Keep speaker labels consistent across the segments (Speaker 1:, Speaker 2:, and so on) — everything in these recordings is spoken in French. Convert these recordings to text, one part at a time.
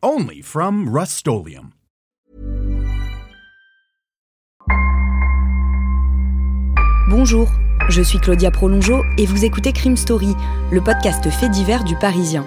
Speaker 1: Only from Rust
Speaker 2: Bonjour, je suis Claudia Prolongeau et vous écoutez Crime Story, le podcast fait divers du Parisien.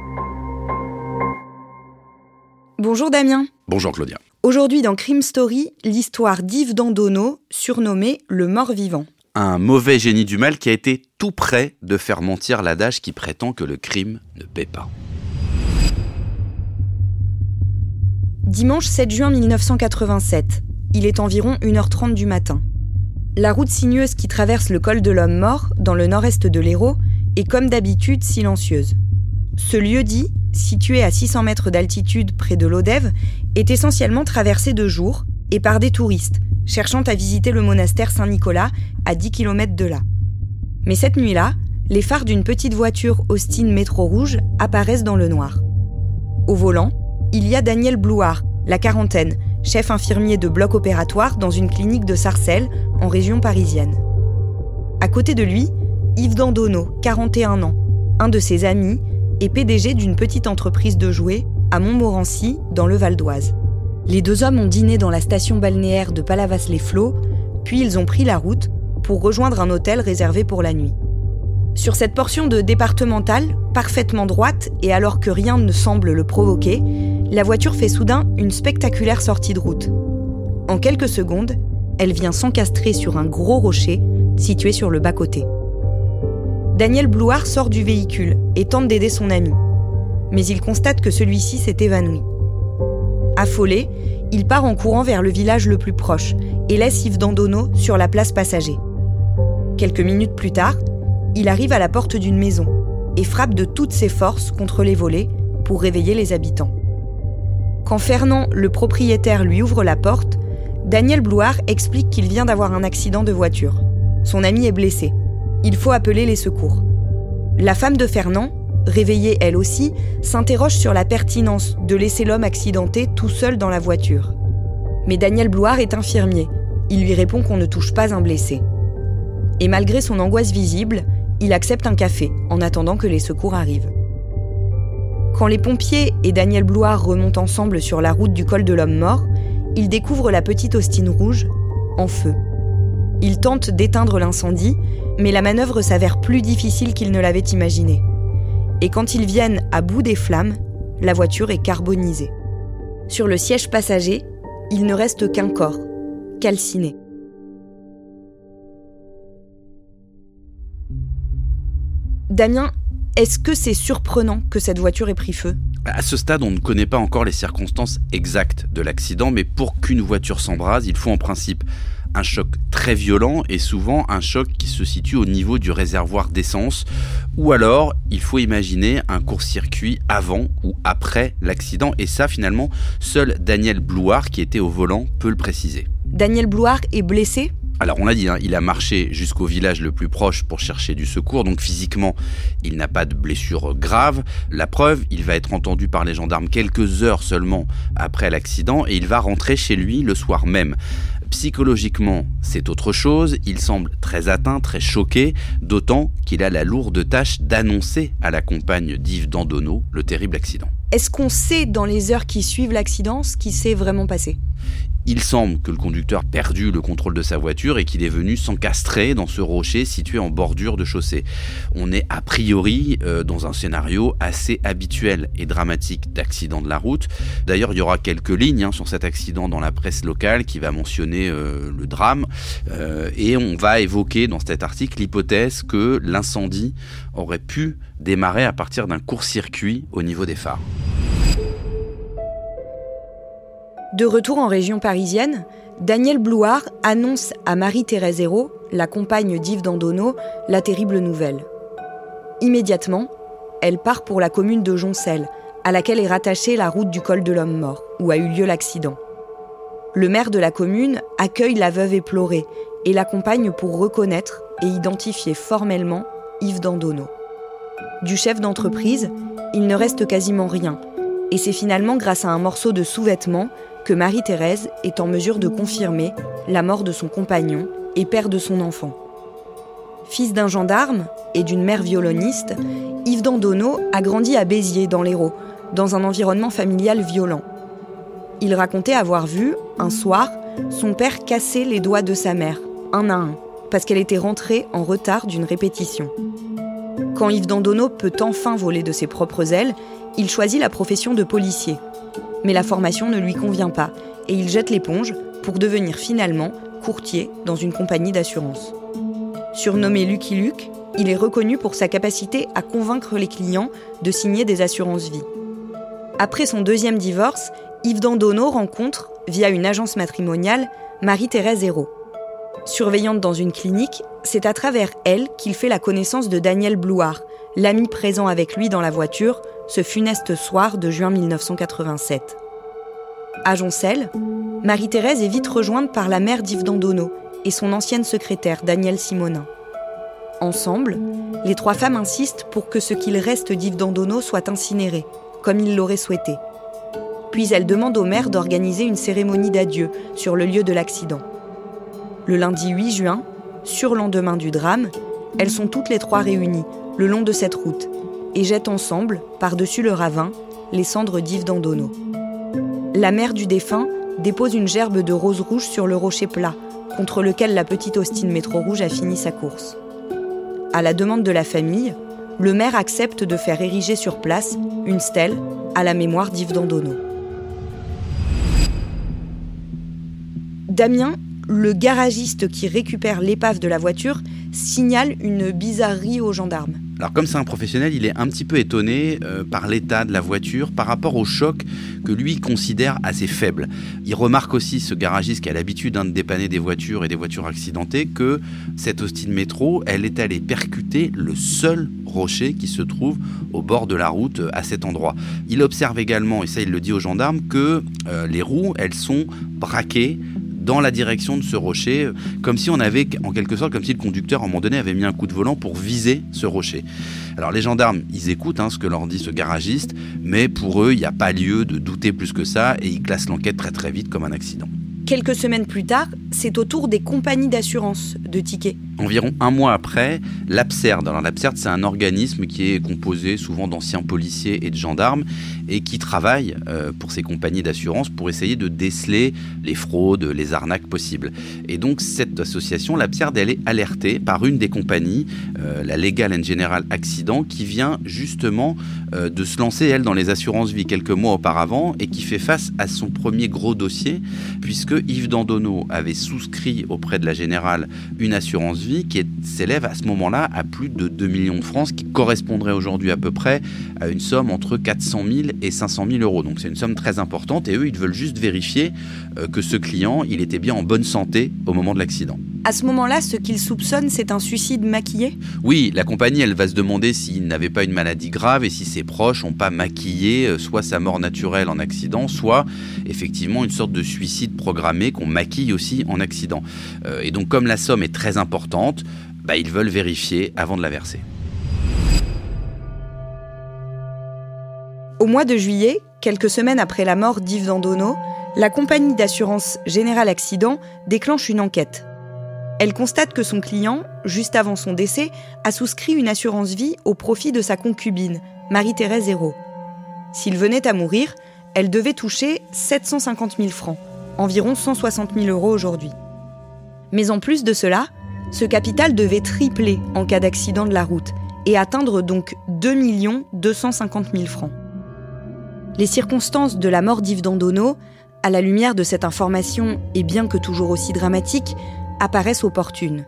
Speaker 2: Bonjour Damien.
Speaker 3: Bonjour Claudia.
Speaker 2: Aujourd'hui dans Crime Story, l'histoire d'Yves Dandonneau, surnommé le mort-vivant.
Speaker 3: Un mauvais génie du mal qui a été tout prêt de faire mentir l'adage qui prétend que le crime ne paie pas.
Speaker 2: Dimanche 7 juin 1987. Il est environ 1h30 du matin. La route sinueuse qui traverse le col de l'homme mort, dans le nord-est de l'Hérault, est comme d'habitude silencieuse. Ce lieu-dit, situé à 600 mètres d'altitude près de l'Odève, est essentiellement traversé de jour et par des touristes, cherchant à visiter le monastère Saint-Nicolas à 10 km de là. Mais cette nuit-là, les phares d'une petite voiture Austin Métro Rouge apparaissent dans le noir. Au volant, il y a Daniel Blouard, la quarantaine, chef infirmier de bloc opératoire dans une clinique de Sarcelles, en région parisienne. À côté de lui, Yves Dandonneau, 41 ans, un de ses amis et PDG d'une petite entreprise de jouets à Montmorency, dans le Val d'Oise. Les deux hommes ont dîné dans la station balnéaire de Palavas-les-Flots, puis ils ont pris la route pour rejoindre un hôtel réservé pour la nuit. Sur cette portion de départementale, parfaitement droite et alors que rien ne semble le provoquer, la voiture fait soudain une spectaculaire sortie de route. En quelques secondes, elle vient s'encastrer sur un gros rocher situé sur le bas-côté. Daniel Blouard sort du véhicule et tente d'aider son ami. Mais il constate que celui-ci s'est évanoui. Affolé, il part en courant vers le village le plus proche et laisse Yves Dandonneau sur la place passager. Quelques minutes plus tard, il arrive à la porte d'une maison et frappe de toutes ses forces contre les volets pour réveiller les habitants. Quand Fernand, le propriétaire, lui ouvre la porte, Daniel Blouard explique qu'il vient d'avoir un accident de voiture. Son ami est blessé. Il faut appeler les secours. La femme de Fernand, réveillée elle aussi, s'interroge sur la pertinence de laisser l'homme accidenté tout seul dans la voiture. Mais Daniel Bloire est infirmier. Il lui répond qu'on ne touche pas un blessé. Et malgré son angoisse visible, il accepte un café en attendant que les secours arrivent. Quand les pompiers et Daniel Bloire remontent ensemble sur la route du col de l'homme mort, ils découvrent la petite Austin rouge en feu. Ils tentent d'éteindre l'incendie, mais la manœuvre s'avère plus difficile qu'ils ne l'avaient imaginé. Et quand ils viennent à bout des flammes, la voiture est carbonisée. Sur le siège passager, il ne reste qu'un corps, calciné. Damien, est-ce que c'est surprenant que cette voiture ait pris feu?
Speaker 3: À ce stade, on ne connaît pas encore les circonstances exactes de l'accident, mais pour qu'une voiture s'embrase, il faut en principe un choc très violent et souvent un choc qui se situe au niveau du réservoir d'essence. Ou alors, il faut imaginer un court-circuit avant ou après l'accident. Et ça, finalement, seul Daniel Blouard, qui était au volant, peut le préciser.
Speaker 2: Daniel Blouard est blessé?
Speaker 3: Alors on l'a dit, hein, il a marché jusqu'au village le plus proche pour chercher du secours, donc physiquement il n'a pas de blessure grave. La preuve, il va être entendu par les gendarmes quelques heures seulement après l'accident et il va rentrer chez lui le soir même. Psychologiquement, c'est autre chose, il semble très atteint, très choqué, d'autant qu'il a la lourde tâche d'annoncer à la compagne d'Yves Dandonneau le terrible accident.
Speaker 2: Est-ce qu'on sait dans les heures qui suivent l'accident ce qui s'est vraiment passé?
Speaker 3: Il semble que le conducteur a perdu le contrôle de sa voiture et qu'il est venu s'encastrer dans ce rocher situé en bordure de chaussée. On est a priori euh, dans un scénario assez habituel et dramatique d'accident de la route. D'ailleurs, il y aura quelques lignes hein, sur cet accident dans la presse locale qui va mentionner euh, le drame euh, et on va évoquer dans cet article l'hypothèse que l'incendie aurait pu démarrer à partir d'un court-circuit au niveau des phares.
Speaker 2: De retour en région parisienne, Daniel Blouard annonce à Marie-Thérèse Hérault, la compagne d'Yves Dandonneau, la terrible nouvelle. Immédiatement, elle part pour la commune de Joncel, à laquelle est rattachée la route du col de l'homme mort, où a eu lieu l'accident. Le maire de la commune accueille la veuve éplorée et l'accompagne pour reconnaître et identifier formellement Yves Dandonneau. Du chef d'entreprise, il ne reste quasiment rien, et c'est finalement grâce à un morceau de sous-vêtement que Marie-Thérèse est en mesure de confirmer la mort de son compagnon et père de son enfant. Fils d'un gendarme et d'une mère violoniste, Yves Dandonneau a grandi à Béziers, dans l'Hérault, dans un environnement familial violent. Il racontait avoir vu, un soir, son père casser les doigts de sa mère, un à un, parce qu'elle était rentrée en retard d'une répétition. Quand Yves Dandonneau peut enfin voler de ses propres ailes, il choisit la profession de policier mais la formation ne lui convient pas et il jette l'éponge pour devenir finalement courtier dans une compagnie d'assurance. Surnommé Lucky Luke, il est reconnu pour sa capacité à convaincre les clients de signer des assurances vie. Après son deuxième divorce, Yves Dandonneau rencontre, via une agence matrimoniale, Marie-Thérèse Hérault. Surveillante dans une clinique, c'est à travers elle qu'il fait la connaissance de Daniel Blouard, l'ami présent avec lui dans la voiture ce funeste soir de juin 1987. À Joncel, Marie-Thérèse est vite rejointe par la mère d'Yves Dandonneau et son ancienne secrétaire Danielle Simonin. Ensemble, les trois femmes insistent pour que ce qu'il reste d'Yves Dandonneau soit incinéré, comme il l'aurait souhaité. Puis elles demandent au maire d'organiser une cérémonie d'adieu sur le lieu de l'accident. Le lundi 8 juin, surlendemain du drame, elles sont toutes les trois réunies le long de cette route et jettent ensemble, par-dessus le ravin, les cendres d'Yves Dandonneau. La mère du défunt dépose une gerbe de roses rouges sur le rocher plat, contre lequel la petite Austin Métro Rouge a fini sa course. À la demande de la famille, le maire accepte de faire ériger sur place une stèle à la mémoire d'Yves Dandonneau. Damien, le garagiste qui récupère l'épave de la voiture, signale une bizarrerie aux gendarmes.
Speaker 3: Alors comme c'est un professionnel, il est un petit peu étonné euh, par l'état de la voiture par rapport au choc que lui considère assez faible. Il remarque aussi, ce garagiste qui a l'habitude hein, de dépanner des voitures et des voitures accidentées, que cette Austin Métro, elle est allée percuter le seul rocher qui se trouve au bord de la route euh, à cet endroit. Il observe également, et ça il le dit aux gendarmes, que euh, les roues, elles sont braquées dans la direction de ce rocher, comme si on avait, en quelque sorte, comme si le conducteur, à un moment donné, avait mis un coup de volant pour viser ce rocher. Alors les gendarmes, ils écoutent hein, ce que leur dit ce garagiste, mais pour eux, il n'y a pas lieu de douter plus que ça, et ils classent l'enquête très très vite comme un accident.
Speaker 2: Quelques semaines plus tard, c'est au tour des compagnies d'assurance de tickets.
Speaker 3: Environ un mois après, l'APSERD. Alors l'APSERD, c'est un organisme qui est composé souvent d'anciens policiers et de gendarmes et qui travaille euh, pour ces compagnies d'assurance pour essayer de déceler les fraudes, les arnaques possibles. Et donc cette association, l'APSERD, elle est alertée par une des compagnies, euh, la Legal and General Accident, qui vient justement euh, de se lancer, elle, dans les assurances vie quelques mois auparavant et qui fait face à son premier gros dossier puisque Yves Dandonneau avait souscrit auprès de la Générale une assurance vie qui s'élève à ce moment-là à plus de 2 millions de francs, ce qui correspondrait aujourd'hui à peu près à une somme entre 400 000 et 500 000 euros. Donc c'est une somme très importante et eux, ils veulent juste vérifier euh, que ce client, il était bien en bonne santé au moment de l'accident.
Speaker 2: À ce moment-là, ce qu'ils soupçonnent, c'est un suicide maquillé?
Speaker 3: Oui, la compagnie, elle va se demander s'il n'avait pas une maladie grave et si ses proches n'ont pas maquillé euh, soit sa mort naturelle en accident, soit effectivement une sorte de suicide programmé qu'on maquille aussi en accident. Euh, et donc comme la somme est très importante, bah, ils veulent vérifier avant de la verser.
Speaker 2: Au mois de juillet, quelques semaines après la mort d'Yves Dandonneau, la compagnie d'assurance Général Accident déclenche une enquête. Elle constate que son client, juste avant son décès, a souscrit une assurance vie au profit de sa concubine, Marie-Thérèse Hérault. S'il venait à mourir, elle devait toucher 750 000 francs, environ 160 000 euros aujourd'hui. Mais en plus de cela, ce capital devait tripler en cas d'accident de la route et atteindre donc 2 250 000 francs. Les circonstances de la mort d'Yves Dandonneau, à la lumière de cette information et bien que toujours aussi dramatique, apparaissent opportunes.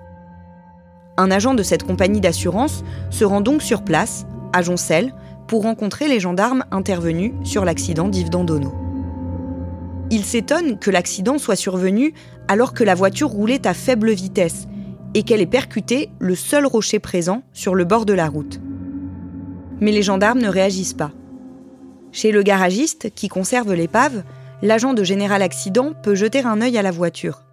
Speaker 2: Un agent de cette compagnie d'assurance se rend donc sur place, à Joncel, pour rencontrer les gendarmes intervenus sur l'accident d'Yves Dandonneau. Il s'étonne que l'accident soit survenu alors que la voiture roulait à faible vitesse et qu'elle ait percuté le seul rocher présent sur le bord de la route. Mais les gendarmes ne réagissent pas. Chez le garagiste, qui conserve l'épave, l'agent de Général Accident peut jeter un œil à la voiture.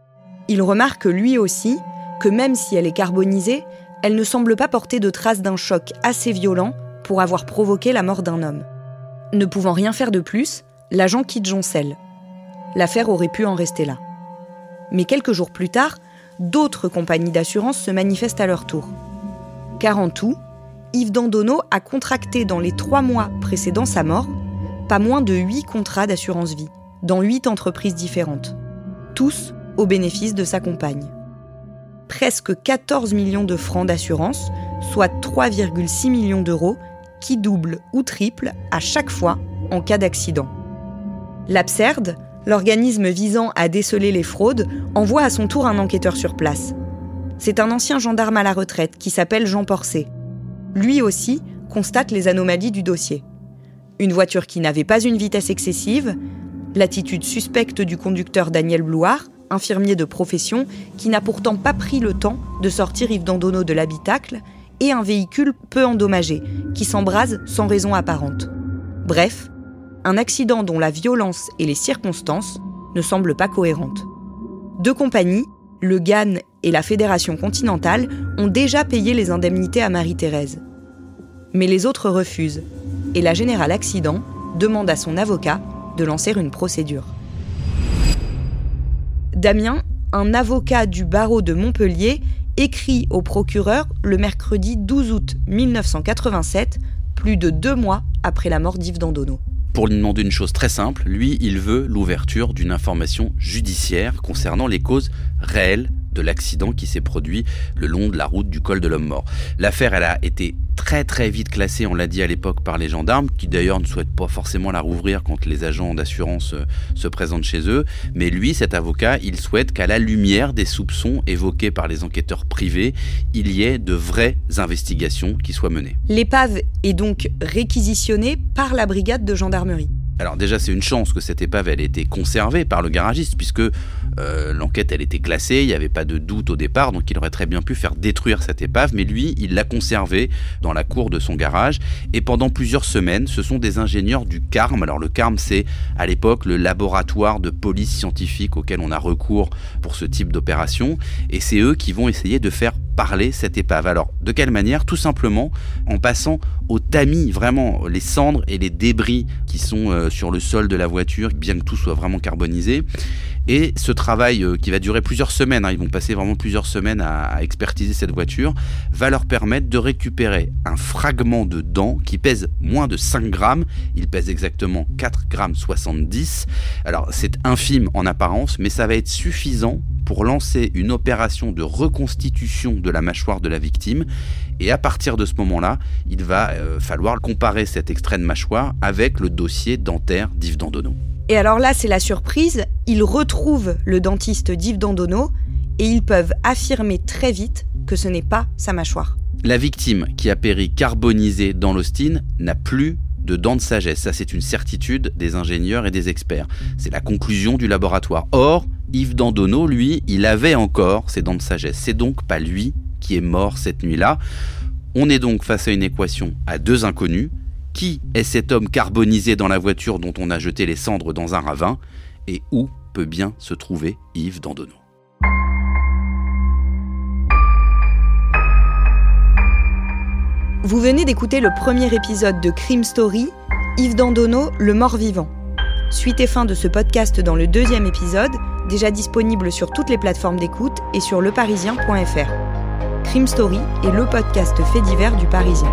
Speaker 2: Il remarque lui aussi que même si elle est carbonisée, elle ne semble pas porter de traces d'un choc assez violent pour avoir provoqué la mort d'un homme. Ne pouvant rien faire de plus, l'agent quitte Joncel. L'affaire aurait pu en rester là. Mais quelques jours plus tard, d'autres compagnies d'assurance se manifestent à leur tour. Car en tout, Yves Dandonneau a contracté dans les trois mois précédant sa mort pas moins de huit contrats d'assurance vie, dans huit entreprises différentes, tous au bénéfice de sa compagne. Presque 14 millions de francs d'assurance, soit 3,6 millions d'euros, qui doublent ou triplent à chaque fois en cas d'accident. L'Abserde, l'organisme visant à déceler les fraudes, envoie à son tour un enquêteur sur place. C'est un ancien gendarme à la retraite qui s'appelle Jean Porcé. Lui aussi constate les anomalies du dossier. Une voiture qui n'avait pas une vitesse excessive, l'attitude suspecte du conducteur Daniel Blouard, infirmier de profession, qui n'a pourtant pas pris le temps de sortir Yves Dandonneau de l'habitacle, et un véhicule peu endommagé, qui s'embrase sans raison apparente. Bref, un accident dont la violence et les circonstances ne semblent pas cohérentes. Deux compagnies, le GAN et la Fédération continentale, ont déjà payé les indemnités à Marie-Thérèse. Mais les autres refusent, et la Générale Accident demande à son avocat de lancer une procédure. Damien, un avocat du barreau de Montpellier, écrit au procureur le mercredi 12 août 1987, plus de deux mois après la mort d'Yves Dandonneau
Speaker 3: pour lui demander une chose très simple. Lui, il veut l'ouverture d'une information judiciaire concernant les causes réelles de l'accident qui s'est produit le long de la route du col de l'homme mort. L'affaire, elle a été très très vite classée, on l'a dit à l'époque, par les gendarmes, qui d'ailleurs ne souhaitent pas forcément la rouvrir quand les agents d'assurance euh, se présentent chez eux. Mais lui, cet avocat, il souhaite qu'à la lumière des soupçons évoqués par les enquêteurs privés, il y ait de vraies investigations qui soient menées.
Speaker 2: L'épave est donc réquisitionnée par la brigade de gendarmerie.
Speaker 3: Alors déjà, c'est une chance que cette épave elle ait été conservée par le garagiste, puisque euh, l'enquête elle était classée, il n'y avait pas de doute au départ, donc il aurait très bien pu faire détruire cette épave, mais lui, il l'a conservée dans la cour de son garage, et pendant plusieurs semaines, ce sont des ingénieurs du CARM. Alors le CARM, c'est à l'époque le laboratoire de police scientifique auquel on a recours pour ce type d'opération, et c'est eux qui vont essayer de faire parler cette épave. Alors, de quelle manière? Tout simplement en passant au tamis, vraiment les cendres et les débris qui sont euh, sur le sol de la voiture, bien que tout soit vraiment carbonisé. Et ce travail euh, qui va durer plusieurs semaines, hein, ils vont passer vraiment plusieurs semaines à, expertiser cette voiture, va leur permettre de récupérer un fragment de dent qui pèse moins de 5 grammes. Il pèse exactement 4 grammes 70. Alors c'est infime en apparence, mais ça va être suffisant pour lancer une opération de reconstitution de la mâchoire de la victime. Et à partir de ce moment-là, il va euh, falloir comparer cet extrait de mâchoire avec le dossier dentaire d'Yves Dandonneau.
Speaker 2: Et alors là, c'est la surprise, ils retrouvent le dentiste d'Yves Dandonneau et ils peuvent affirmer très vite que ce n'est pas sa mâchoire.
Speaker 3: La victime qui a péri carbonisée dans l'Austin n'a plus de dents de sagesse. Ça, c'est une certitude des ingénieurs et des experts. C'est la conclusion du laboratoire. Or, Yves Dandonneau, lui, il avait encore ses dents de sagesse. C'est donc pas lui qui est mort cette nuit-là. On est donc face à une équation à deux inconnus. Qui est cet homme carbonisé dans la voiture dont on a jeté les cendres dans un ravin Et où peut bien se trouver Yves Dandonneau?
Speaker 2: Vous venez d'écouter le premier épisode de Crime Story, Yves Dandonneau, le mort-vivant. Suite et fin de ce podcast dans le deuxième épisode, déjà disponible sur toutes les plateformes d'écoute et sur leparisien.fr. Crime Story est le podcast fait divers du Parisien.